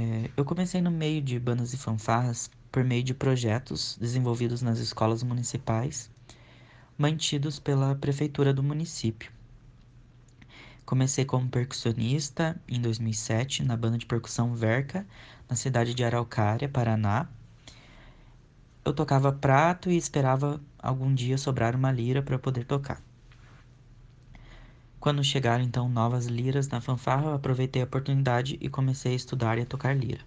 É, eu comecei no meio de bandas e fanfarras por meio de projetos desenvolvidos nas escolas municipais, mantidos pela prefeitura do município. Comecei como percussionista em 2007 na banda de percussão Verca, na cidade de Araucária, Paraná. Eu tocava prato e esperava algum dia sobrar uma lira para poder tocar. Quando chegaram então novas liras na fanfarra, aproveitei a oportunidade e comecei a estudar e a tocar lira.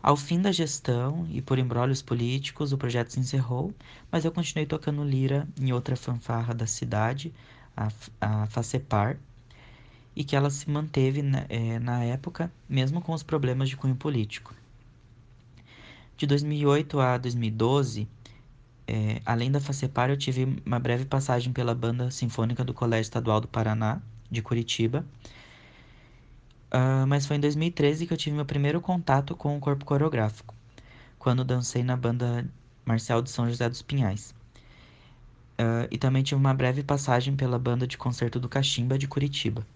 Ao fim da gestão e por embrólios políticos, o projeto se encerrou, mas eu continuei tocando lira em outra fanfarra da cidade, a, a FACEPAR, e que ela se manteve na, né, é, na época, mesmo com os problemas de cunho político. De 2008 a 2012, é, além da FACEPAR, eu tive uma breve passagem pela Banda Sinfônica do Colégio Estadual do Paraná, de Curitiba. Uh, mas foi em 2013 que eu tive meu primeiro contato com o corpo coreográfico, quando dancei na banda Marcial de São José dos Pinhais. Uh, e também tive uma breve passagem pela banda de concerto do Cachimba de Curitiba.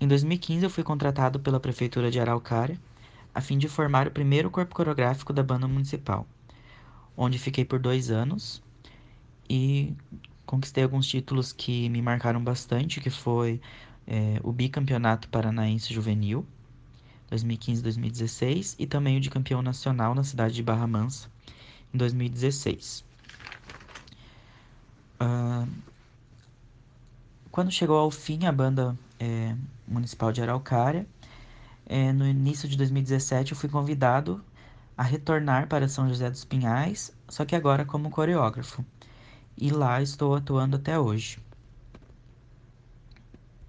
Em 2015 eu fui contratado pela prefeitura de Araucária a fim de formar o primeiro corpo coreográfico da banda municipal onde fiquei por dois anos e conquistei alguns títulos que me marcaram bastante, que foi é, o bicampeonato paranaense juvenil 2015-2016 e também o de campeão nacional na cidade de Barra Mansa em 2016. Uh, quando chegou ao fim a banda é, municipal de Araucária, é, no início de 2017 eu fui convidado a retornar para São José dos Pinhais, só que agora como coreógrafo. E lá estou atuando até hoje.